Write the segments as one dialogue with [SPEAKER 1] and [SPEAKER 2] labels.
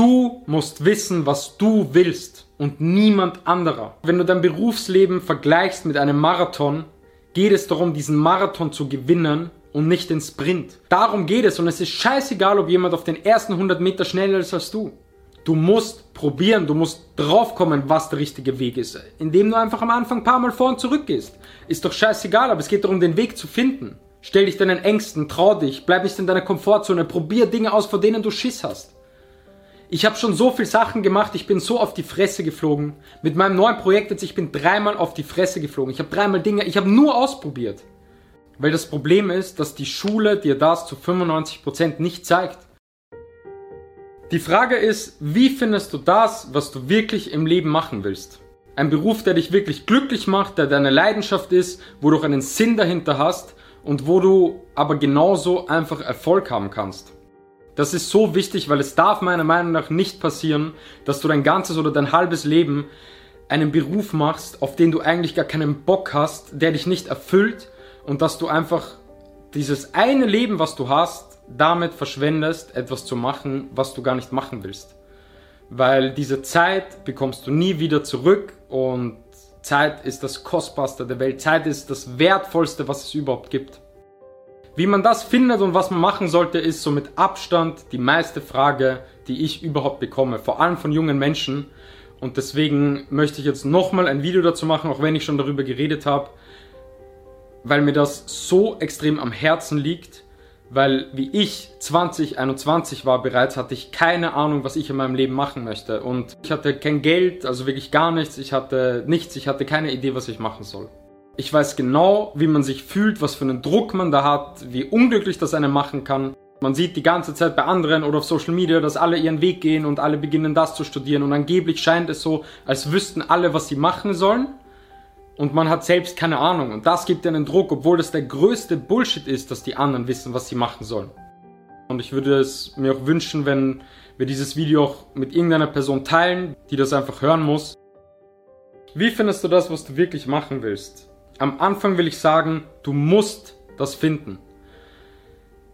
[SPEAKER 1] Du musst wissen, was du willst und niemand anderer. Wenn du dein Berufsleben vergleichst mit einem Marathon, geht es darum, diesen Marathon zu gewinnen und nicht den Sprint. Darum geht es und es ist scheißegal, ob jemand auf den ersten 100 Meter schneller ist als du. Du musst probieren, du musst draufkommen, was der richtige Weg ist. Indem du einfach am Anfang ein paar Mal vor und zurück gehst. Ist doch scheißegal, aber es geht darum, den Weg zu finden. Stell dich deinen Ängsten, trau dich, bleib nicht in deiner Komfortzone, probier Dinge aus, vor denen du Schiss hast. Ich habe schon so viel Sachen gemacht, ich bin so auf die Fresse geflogen. Mit meinem neuen Projekt jetzt, ich bin dreimal auf die Fresse geflogen. Ich habe dreimal Dinge, ich habe nur ausprobiert. Weil das Problem ist, dass die Schule dir das zu 95% nicht zeigt. Die Frage ist, wie findest du das, was du wirklich im Leben machen willst? Ein Beruf, der dich wirklich glücklich macht, der deine Leidenschaft ist, wo du einen Sinn dahinter hast und wo du aber genauso einfach Erfolg haben kannst. Das ist so wichtig, weil es darf meiner Meinung nach nicht passieren, dass du dein ganzes oder dein halbes Leben einen Beruf machst, auf den du eigentlich gar keinen Bock hast, der dich nicht erfüllt und dass du einfach dieses eine Leben, was du hast, damit verschwendest, etwas zu machen, was du gar nicht machen willst. Weil diese Zeit bekommst du nie wieder zurück und Zeit ist das Kostbarste der Welt. Zeit ist das Wertvollste, was es überhaupt gibt. Wie man das findet und was man machen sollte, ist so mit Abstand die meiste Frage, die ich überhaupt bekomme, vor allem von jungen Menschen. Und deswegen möchte ich jetzt nochmal ein Video dazu machen, auch wenn ich schon darüber geredet habe, weil mir das so extrem am Herzen liegt, weil wie ich 2021 war bereits, hatte ich keine Ahnung, was ich in meinem Leben machen möchte. Und ich hatte kein Geld, also wirklich gar nichts, ich hatte nichts, ich hatte keine Idee, was ich machen soll. Ich weiß genau, wie man sich fühlt, was für einen Druck man da hat, wie unglücklich das einen machen kann. Man sieht die ganze Zeit bei anderen oder auf Social Media, dass alle ihren Weg gehen und alle beginnen das zu studieren und angeblich scheint es so, als wüssten alle, was sie machen sollen und man hat selbst keine Ahnung. Und das gibt einen Druck, obwohl das der größte Bullshit ist, dass die anderen wissen, was sie machen sollen. Und ich würde es mir auch wünschen, wenn wir dieses Video auch mit irgendeiner Person teilen, die das einfach hören muss. Wie findest du das, was du wirklich machen willst? Am Anfang will ich sagen, du musst das finden.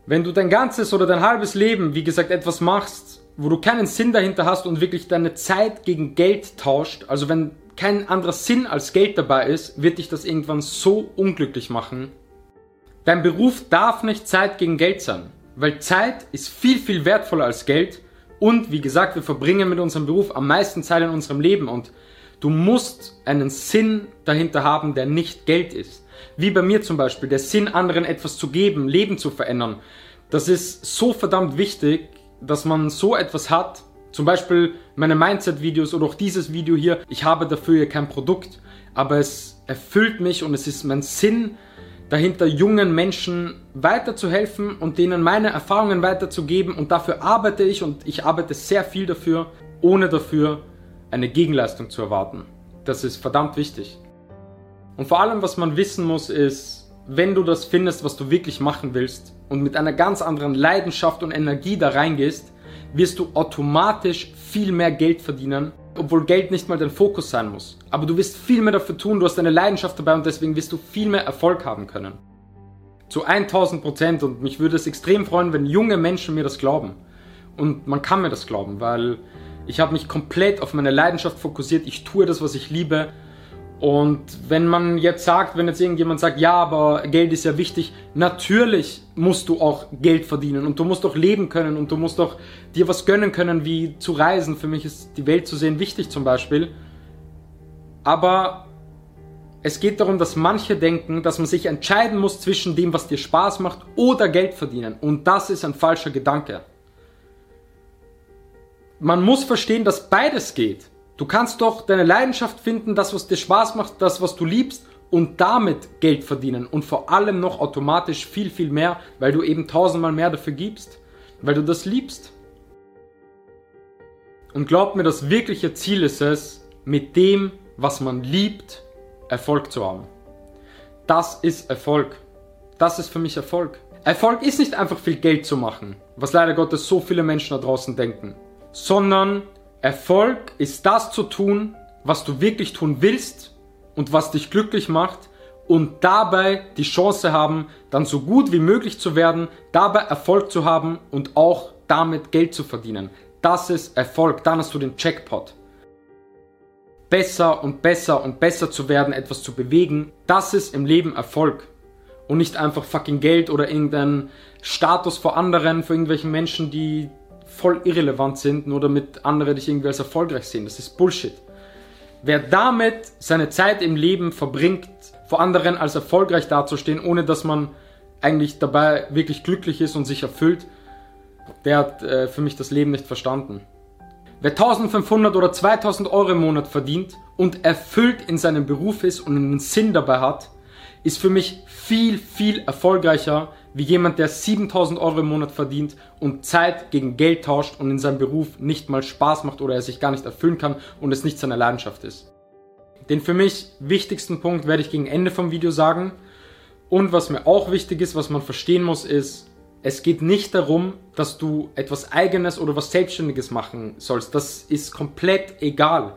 [SPEAKER 1] Wenn du dein ganzes oder dein halbes Leben, wie gesagt, etwas machst, wo du keinen Sinn dahinter hast und wirklich deine Zeit gegen Geld tauscht, also wenn kein anderer Sinn als Geld dabei ist, wird dich das irgendwann so unglücklich machen. Dein Beruf darf nicht Zeit gegen Geld sein, weil Zeit ist viel, viel wertvoller als Geld und wie gesagt, wir verbringen mit unserem Beruf am meisten Zeit in unserem Leben und du musst einen Sinn dahinter haben, der nicht Geld ist. Wie bei mir zum Beispiel, der Sinn, anderen etwas zu geben, Leben zu verändern. Das ist so verdammt wichtig, dass man so etwas hat, zum Beispiel meine Mindset-Videos oder auch dieses Video hier. Ich habe dafür hier kein Produkt, aber es erfüllt mich und es ist mein Sinn, dahinter jungen Menschen weiterzuhelfen und denen meine Erfahrungen weiterzugeben und dafür arbeite ich und ich arbeite sehr viel dafür, ohne dafür eine Gegenleistung zu erwarten. Das ist verdammt wichtig. Und vor allem, was man wissen muss, ist, wenn du das findest, was du wirklich machen willst und mit einer ganz anderen Leidenschaft und Energie da reingehst, wirst du automatisch viel mehr Geld verdienen, obwohl Geld nicht mal dein Fokus sein muss. Aber du wirst viel mehr dafür tun, du hast eine Leidenschaft dabei und deswegen wirst du viel mehr Erfolg haben können. Zu 1000 Prozent und mich würde es extrem freuen, wenn junge Menschen mir das glauben. Und man kann mir das glauben, weil ich habe mich komplett auf meine Leidenschaft fokussiert. Ich tue das, was ich liebe und wenn man jetzt sagt, wenn jetzt irgendjemand sagt, ja, aber Geld ist ja wichtig, natürlich musst du auch Geld verdienen und du musst auch leben können und du musst auch dir was gönnen können, wie zu reisen. Für mich ist die Welt zu sehen wichtig zum Beispiel. Aber es geht darum, dass manche denken, dass man sich entscheiden muss zwischen dem, was dir Spaß macht oder Geld verdienen. Und das ist ein falscher Gedanke. Man muss verstehen, dass beides geht. Du kannst doch deine Leidenschaft finden, das, was dir Spaß macht, das, was du liebst und damit Geld verdienen und vor allem noch automatisch viel, viel mehr, weil du eben tausendmal mehr dafür gibst, weil du das liebst. Und glaub mir, das wirkliche Ziel ist es, mit dem, was man liebt, Erfolg zu haben. Das ist Erfolg. Das ist für mich Erfolg. Erfolg ist nicht einfach viel Geld zu machen, was leider Gottes so viele Menschen da draußen denken, sondern Erfolg ist das zu tun, was du wirklich tun willst und was dich glücklich macht und dabei die Chance haben, dann so gut wie möglich zu werden, dabei Erfolg zu haben und auch damit Geld zu verdienen. Das ist Erfolg. Dann hast du den Jackpot. Besser und besser und besser zu werden, etwas zu bewegen, das ist im Leben Erfolg. Und nicht einfach fucking Geld oder irgendein Status vor anderen, für irgendwelchen Menschen, die voll irrelevant sind, nur damit andere dich irgendwie als erfolgreich sehen. Das ist Bullshit. Wer damit seine Zeit im Leben verbringt, vor anderen als erfolgreich dazustehen, ohne dass man eigentlich dabei wirklich glücklich ist und sich erfüllt, der hat äh, für mich das Leben nicht verstanden. Wer 1500 oder 2000 Euro im Monat verdient und erfüllt in seinem Beruf ist und einen Sinn dabei hat, ist für mich viel, viel erfolgreicher wie jemand, der 7000 Euro im Monat verdient und Zeit gegen Geld tauscht und in seinem Beruf nicht mal Spaß macht oder er sich gar nicht erfüllen kann und es nicht seine Leidenschaft ist. Den für mich wichtigsten Punkt werde ich gegen Ende vom Video sagen. Und was mir auch wichtig ist, was man verstehen muss, ist, es geht nicht darum, dass du etwas eigenes oder was Selbstständiges machen sollst. Das ist komplett egal.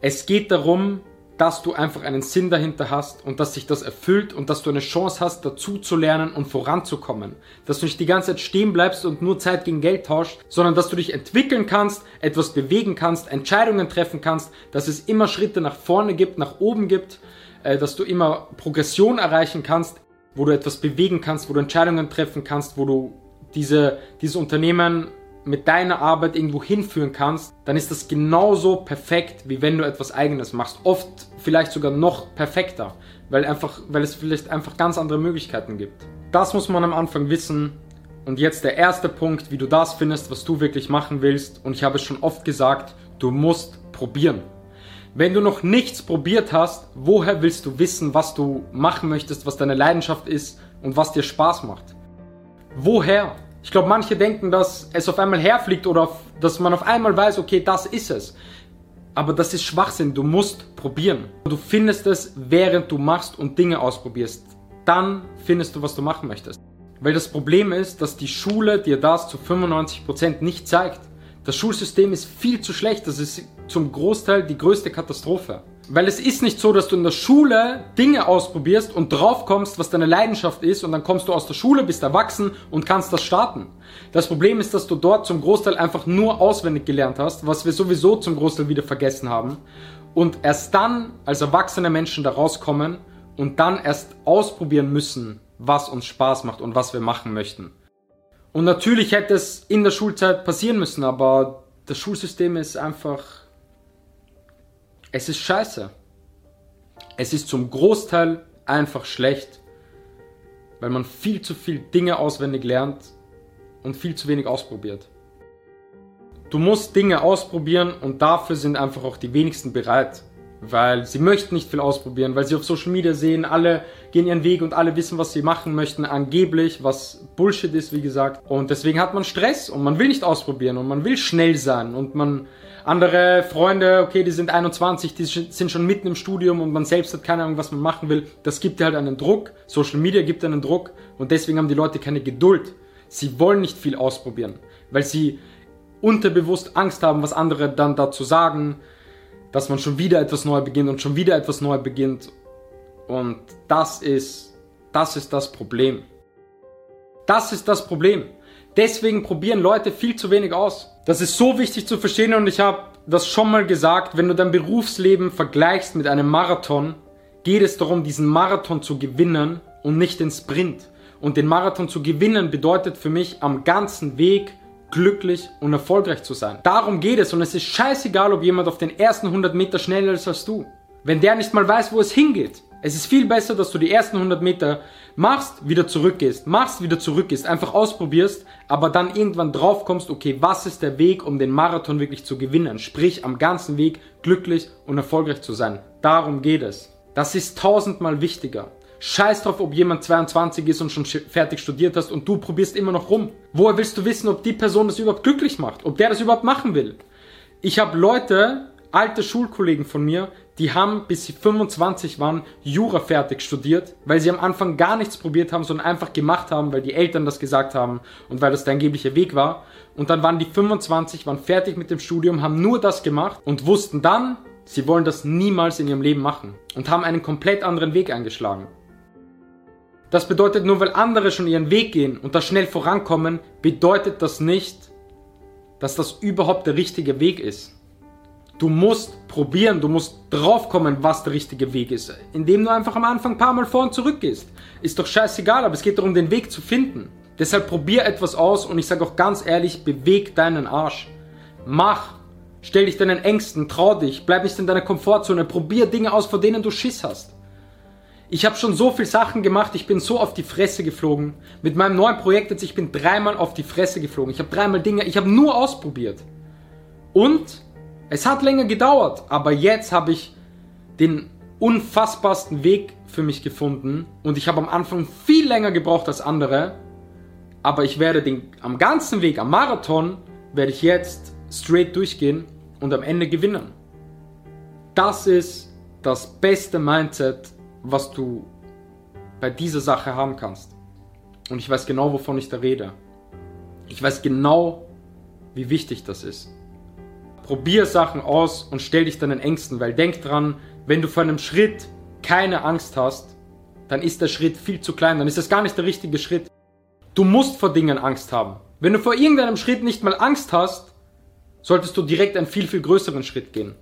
[SPEAKER 1] Es geht darum, dass du einfach einen Sinn dahinter hast und dass sich das erfüllt und dass du eine Chance hast, dazu zu lernen und voranzukommen. Dass du nicht die ganze Zeit stehen bleibst und nur Zeit gegen Geld tauscht, sondern dass du dich entwickeln kannst, etwas bewegen kannst, Entscheidungen treffen kannst, dass es immer Schritte nach vorne gibt, nach oben gibt, äh, dass du immer Progression erreichen kannst, wo du etwas bewegen kannst, wo du Entscheidungen treffen kannst, wo du diese, dieses Unternehmen mit deiner Arbeit irgendwo hinführen kannst, dann ist das genauso perfekt, wie wenn du etwas eigenes machst. Oft vielleicht sogar noch perfekter, weil, einfach, weil es vielleicht einfach ganz andere Möglichkeiten gibt. Das muss man am Anfang wissen. Und jetzt der erste Punkt, wie du das findest, was du wirklich machen willst. Und ich habe es schon oft gesagt, du musst probieren. Wenn du noch nichts probiert hast, woher willst du wissen, was du machen möchtest, was deine Leidenschaft ist und was dir Spaß macht? Woher? Ich glaube, manche denken, dass es auf einmal herfliegt oder dass man auf einmal weiß, okay, das ist es. Aber das ist Schwachsinn. Du musst probieren. Du findest es, während du machst und Dinge ausprobierst. Dann findest du, was du machen möchtest. Weil das Problem ist, dass die Schule dir das zu 95% nicht zeigt. Das Schulsystem ist viel zu schlecht. Das ist zum Großteil die größte Katastrophe. Weil es ist nicht so, dass du in der Schule Dinge ausprobierst und drauf kommst, was deine Leidenschaft ist und dann kommst du aus der Schule, bist erwachsen und kannst das starten. Das Problem ist, dass du dort zum Großteil einfach nur auswendig gelernt hast, was wir sowieso zum Großteil wieder vergessen haben und erst dann als erwachsene Menschen da rauskommen und dann erst ausprobieren müssen, was uns Spaß macht und was wir machen möchten. Und natürlich hätte es in der Schulzeit passieren müssen, aber das Schulsystem ist einfach es ist scheiße. Es ist zum Großteil einfach schlecht, weil man viel zu viel Dinge auswendig lernt und viel zu wenig ausprobiert. Du musst Dinge ausprobieren und dafür sind einfach auch die wenigsten bereit, weil sie möchten nicht viel ausprobieren, weil sie auf Social Media sehen, alle gehen ihren Weg und alle wissen, was sie machen möchten, angeblich, was Bullshit ist, wie gesagt. Und deswegen hat man Stress und man will nicht ausprobieren und man will schnell sein und man andere Freunde, okay, die sind 21, die sind schon mitten im Studium und man selbst hat keine Ahnung, was man machen will. Das gibt dir halt einen Druck. Social Media gibt einen Druck und deswegen haben die Leute keine Geduld. Sie wollen nicht viel ausprobieren, weil sie unterbewusst Angst haben, was andere dann dazu sagen, dass man schon wieder etwas neu beginnt und schon wieder etwas neu beginnt. Und das ist, das ist das Problem. Das ist das Problem. Deswegen probieren Leute viel zu wenig aus. Das ist so wichtig zu verstehen und ich habe das schon mal gesagt, wenn du dein Berufsleben vergleichst mit einem Marathon, geht es darum, diesen Marathon zu gewinnen und nicht den Sprint. Und den Marathon zu gewinnen bedeutet für mich am ganzen Weg glücklich und erfolgreich zu sein. Darum geht es und es ist scheißegal, ob jemand auf den ersten 100 Meter schneller ist als du. Wenn der nicht mal weiß, wo es hingeht. Es ist viel besser, dass du die ersten 100 Meter machst, wieder zurückgehst, machst, wieder zurückgehst, einfach ausprobierst, aber dann irgendwann drauf kommst, okay, was ist der Weg, um den Marathon wirklich zu gewinnen? Sprich, am ganzen Weg glücklich und erfolgreich zu sein. Darum geht es. Das ist tausendmal wichtiger. Scheiß drauf, ob jemand 22 ist und schon fertig studiert hast und du probierst immer noch rum. Woher willst du wissen, ob die Person das überhaupt glücklich macht? Ob der das überhaupt machen will? Ich habe Leute, alte Schulkollegen von mir, die haben, bis sie 25 waren, Jura fertig studiert, weil sie am Anfang gar nichts probiert haben, sondern einfach gemacht haben, weil die Eltern das gesagt haben und weil das der angebliche Weg war. Und dann waren die 25, waren fertig mit dem Studium, haben nur das gemacht und wussten dann, sie wollen das niemals in ihrem Leben machen und haben einen komplett anderen Weg eingeschlagen. Das bedeutet nur, weil andere schon ihren Weg gehen und da schnell vorankommen, bedeutet das nicht, dass das überhaupt der richtige Weg ist. Du musst probieren, du musst draufkommen, was der richtige Weg ist. Indem du einfach am Anfang ein paar Mal vor und zurück gehst. Ist doch scheißegal, aber es geht darum, den Weg zu finden. Deshalb probier etwas aus und ich sage auch ganz ehrlich, beweg deinen Arsch. Mach. Stell dich deinen Ängsten, trau dich, bleib nicht in deiner Komfortzone, probier Dinge aus, vor denen du Schiss hast. Ich habe schon so viel Sachen gemacht, ich bin so auf die Fresse geflogen. Mit meinem neuen Projekt jetzt, ich bin dreimal auf die Fresse geflogen. Ich habe dreimal Dinge, ich habe nur ausprobiert. Und es hat länger gedauert, aber jetzt habe ich den unfassbarsten Weg für mich gefunden und ich habe am Anfang viel länger gebraucht als andere, aber ich werde den am ganzen Weg, am Marathon, werde ich jetzt straight durchgehen und am Ende gewinnen. Das ist das beste Mindset, was du bei dieser Sache haben kannst. Und ich weiß genau, wovon ich da rede. Ich weiß genau, wie wichtig das ist. Probier Sachen aus und stell dich deinen Ängsten, weil denk dran, wenn du vor einem Schritt keine Angst hast, dann ist der Schritt viel zu klein, dann ist es gar nicht der richtige Schritt. Du musst vor Dingen Angst haben. Wenn du vor irgendeinem Schritt nicht mal Angst hast, solltest du direkt einen viel, viel größeren Schritt gehen.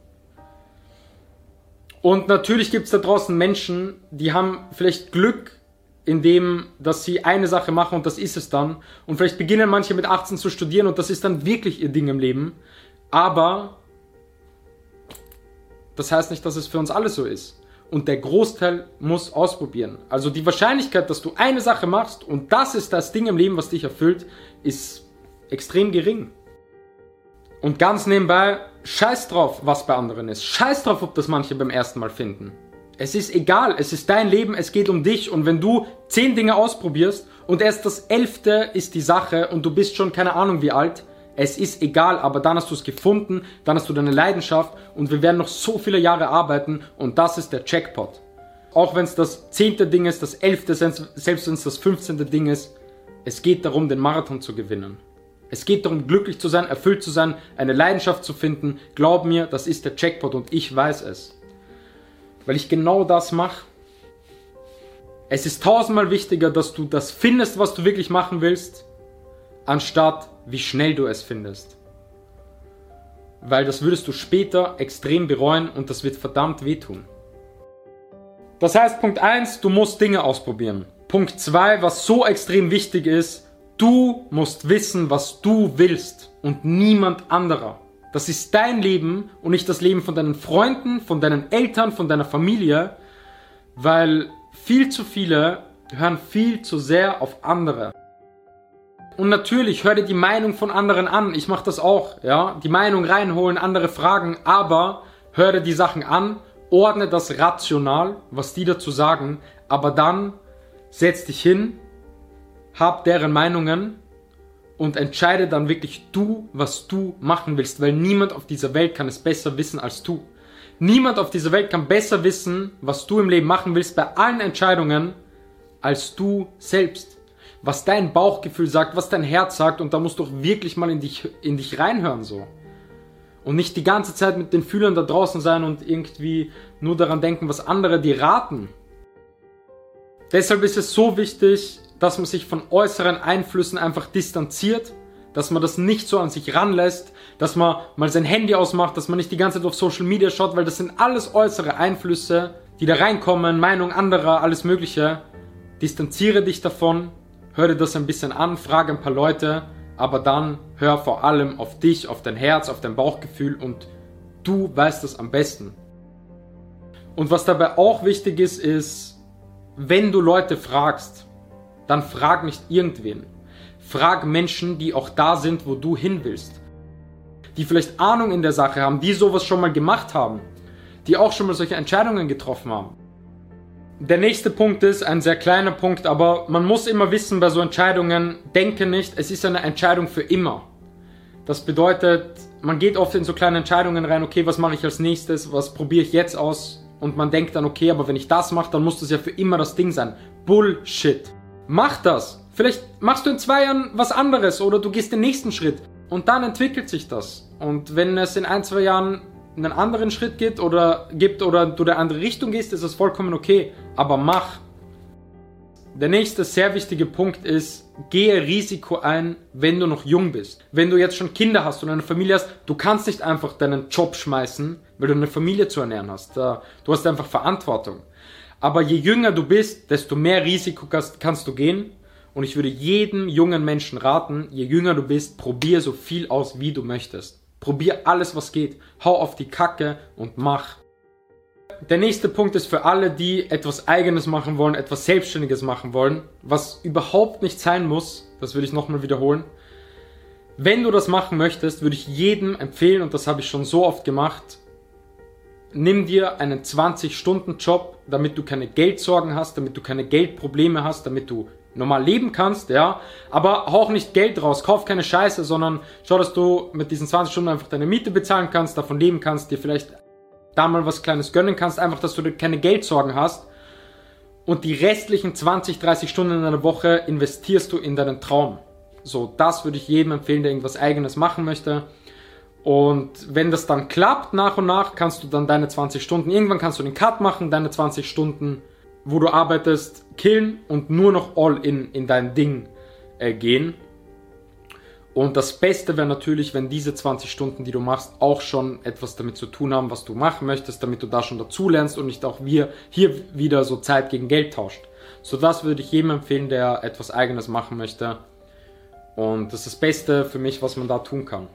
[SPEAKER 1] Und natürlich gibt es da draußen Menschen, die haben vielleicht Glück in dem, dass sie eine Sache machen und das ist es dann. Und vielleicht beginnen manche mit 18 zu studieren und das ist dann wirklich ihr Ding im Leben. Aber das heißt nicht, dass es für uns alle so ist. Und der Großteil muss ausprobieren. Also die Wahrscheinlichkeit, dass du eine Sache machst und das ist das Ding im Leben, was dich erfüllt, ist extrem gering. Und ganz nebenbei, scheiß drauf, was bei anderen ist. Scheiß drauf, ob das manche beim ersten Mal finden. Es ist egal, es ist dein Leben, es geht um dich und wenn du zehn Dinge ausprobierst und erst das elfte ist die Sache und du bist schon keine Ahnung wie alt, es ist egal, aber dann hast du es gefunden, dann hast du deine Leidenschaft und wir werden noch so viele Jahre arbeiten und das ist der Jackpot. Auch wenn es das zehnte Ding ist, das elfte, selbst wenn es das fünfzehnte Ding ist, es geht darum, den Marathon zu gewinnen. Es geht darum, glücklich zu sein, erfüllt zu sein, eine Leidenschaft zu finden. Glaub mir, das ist der Jackpot und ich weiß es. Weil ich genau das mache. Es ist tausendmal wichtiger, dass du das findest, was du wirklich machen willst, anstatt wie schnell du es findest. Weil das würdest du später extrem bereuen und das wird verdammt wehtun. Das heißt, Punkt 1, du musst Dinge ausprobieren. Punkt 2, was so extrem wichtig ist, Du musst wissen, was du willst und niemand anderer. Das ist dein Leben und nicht das Leben von deinen Freunden, von deinen Eltern, von deiner Familie, weil viel zu viele hören viel zu sehr auf andere. Und natürlich hör dir die Meinung von anderen an. Ich mache das auch, ja. Die Meinung reinholen, andere fragen, aber hör dir die Sachen an, ordne das rational, was die dazu sagen, aber dann setz dich hin hab deren Meinungen und entscheide dann wirklich du, was du machen willst, weil niemand auf dieser Welt kann es besser wissen als du. Niemand auf dieser Welt kann besser wissen, was du im Leben machen willst bei allen Entscheidungen als du selbst. Was dein Bauchgefühl sagt, was dein Herz sagt und da musst du auch wirklich mal in dich, in dich reinhören so. Und nicht die ganze Zeit mit den Fühlern da draußen sein und irgendwie nur daran denken, was andere dir raten. Deshalb ist es so wichtig, dass man sich von äußeren Einflüssen einfach distanziert, dass man das nicht so an sich ranlässt, dass man mal sein Handy ausmacht, dass man nicht die ganze Zeit auf Social Media schaut, weil das sind alles äußere Einflüsse, die da reinkommen, Meinung anderer, alles Mögliche. Distanziere dich davon, hör dir das ein bisschen an, frage ein paar Leute, aber dann hör vor allem auf dich, auf dein Herz, auf dein Bauchgefühl und du weißt es am besten. Und was dabei auch wichtig ist, ist, wenn du Leute fragst, dann frag nicht irgendwen. Frag Menschen, die auch da sind, wo du hin willst. Die vielleicht Ahnung in der Sache haben, die sowas schon mal gemacht haben. Die auch schon mal solche Entscheidungen getroffen haben. Der nächste Punkt ist ein sehr kleiner Punkt, aber man muss immer wissen bei so Entscheidungen, denke nicht, es ist eine Entscheidung für immer. Das bedeutet, man geht oft in so kleine Entscheidungen rein, okay, was mache ich als nächstes, was probiere ich jetzt aus und man denkt dann, okay, aber wenn ich das mache, dann muss das ja für immer das Ding sein. Bullshit. Mach das. Vielleicht machst du in zwei Jahren was anderes oder du gehst den nächsten Schritt und dann entwickelt sich das. Und wenn es in ein, zwei Jahren einen anderen Schritt geht oder gibt oder du der andere Richtung gehst, ist das vollkommen okay. Aber mach. Der nächste sehr wichtige Punkt ist, gehe Risiko ein, wenn du noch jung bist. Wenn du jetzt schon Kinder hast und eine Familie hast, du kannst nicht einfach deinen Job schmeißen, weil du eine Familie zu ernähren hast. Du hast einfach Verantwortung. Aber je jünger du bist, desto mehr Risiko kannst du gehen. Und ich würde jedem jungen Menschen raten, je jünger du bist, probier so viel aus, wie du möchtest. Probier alles, was geht. Hau auf die Kacke und mach. Der nächste Punkt ist für alle, die etwas Eigenes machen wollen, etwas Selbstständiges machen wollen, was überhaupt nicht sein muss, das will ich nochmal wiederholen. Wenn du das machen möchtest, würde ich jedem empfehlen, und das habe ich schon so oft gemacht, nimm dir einen 20-Stunden-Job, damit du keine Geldsorgen hast, damit du keine Geldprobleme hast, damit du normal leben kannst, ja, aber auch nicht Geld raus, kauf keine Scheiße, sondern schau, dass du mit diesen 20 Stunden einfach deine Miete bezahlen kannst, davon leben kannst, dir vielleicht da mal was Kleines gönnen kannst, einfach, dass du keine Geldsorgen hast und die restlichen 20, 30 Stunden in einer Woche investierst du in deinen Traum. So, das würde ich jedem empfehlen, der irgendwas eigenes machen möchte. Und wenn das dann klappt nach und nach, kannst du dann deine 20 Stunden, irgendwann kannst du den Cut machen, deine 20 Stunden, wo du arbeitest, killen und nur noch all in in dein Ding äh, gehen. Und das Beste wäre natürlich, wenn diese 20 Stunden, die du machst, auch schon etwas damit zu tun haben, was du machen möchtest, damit du da schon dazu lernst und nicht auch wir hier wieder so Zeit gegen Geld tauscht. So das würde ich jedem empfehlen, der etwas eigenes machen möchte. Und das ist das Beste für mich, was man da tun kann.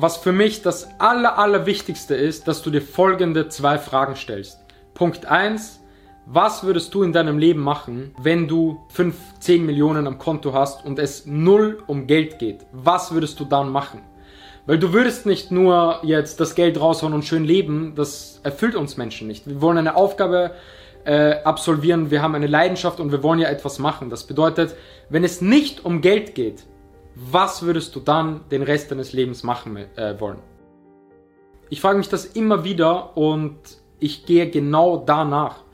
[SPEAKER 1] Was für mich das aller, aller Wichtigste ist, dass du dir folgende zwei Fragen stellst. Punkt 1, was würdest du in deinem Leben machen, wenn du 5, 10 Millionen am Konto hast und es null um Geld geht? Was würdest du dann machen? Weil du würdest nicht nur jetzt das Geld raushauen und schön leben, das erfüllt uns Menschen nicht. Wir wollen eine Aufgabe äh, absolvieren, wir haben eine Leidenschaft und wir wollen ja etwas machen. Das bedeutet, wenn es nicht um Geld geht, was würdest du dann den Rest deines Lebens machen äh, wollen? Ich frage mich das immer wieder und ich gehe genau danach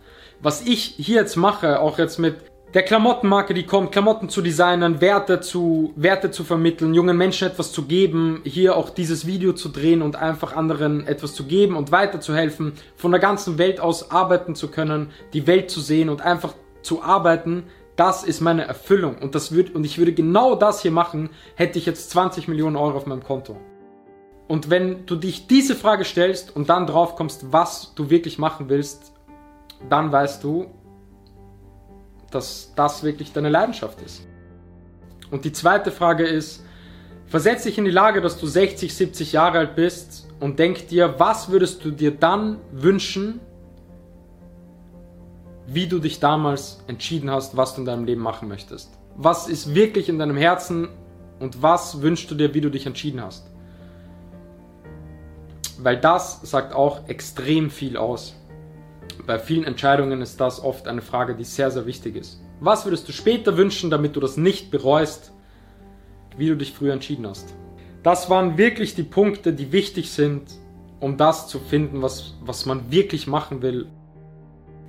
[SPEAKER 1] was ich hier jetzt mache, auch jetzt mit der Klamottenmarke, die kommt, Klamotten zu designen, Werte zu, Werte zu vermitteln, jungen Menschen etwas zu geben, hier auch dieses Video zu drehen und einfach anderen etwas zu geben und weiterzuhelfen, von der ganzen Welt aus arbeiten zu können, die Welt zu sehen und einfach zu arbeiten, das ist meine Erfüllung und das wird, und ich würde genau das hier machen, hätte ich jetzt 20 Millionen Euro auf meinem Konto. Und wenn du dich diese Frage stellst und dann drauf kommst, was du wirklich machen willst, dann weißt du, dass das wirklich deine Leidenschaft ist. Und die zweite Frage ist, versetz dich in die Lage, dass du 60, 70 Jahre alt bist und denk dir, was würdest du dir dann wünschen, wie du dich damals entschieden hast, was du in deinem Leben machen möchtest. Was ist wirklich in deinem Herzen und was wünschst du dir, wie du dich entschieden hast? Weil das sagt auch extrem viel aus. Bei vielen Entscheidungen ist das oft eine Frage, die sehr, sehr wichtig ist. Was würdest du später wünschen, damit du das nicht bereust, wie du dich früher entschieden hast? Das waren wirklich die Punkte, die wichtig sind, um das zu finden, was, was man wirklich machen will.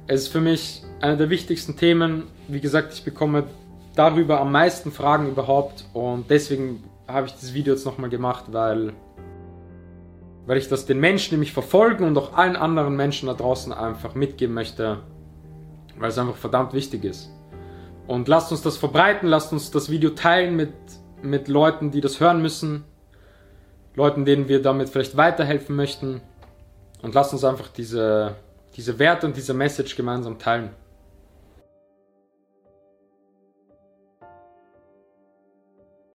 [SPEAKER 1] Es ist für mich einer der wichtigsten Themen. Wie gesagt, ich bekomme darüber am meisten Fragen überhaupt und deswegen habe ich das Video jetzt nochmal gemacht, weil weil ich das den Menschen, die mich verfolgen und auch allen anderen Menschen da draußen einfach mitgeben möchte, weil es einfach verdammt wichtig ist. Und lasst uns das verbreiten, lasst uns das Video teilen mit, mit Leuten, die das hören müssen, Leuten, denen wir damit vielleicht weiterhelfen möchten. Und lasst uns einfach diese, diese Werte und diese Message gemeinsam teilen.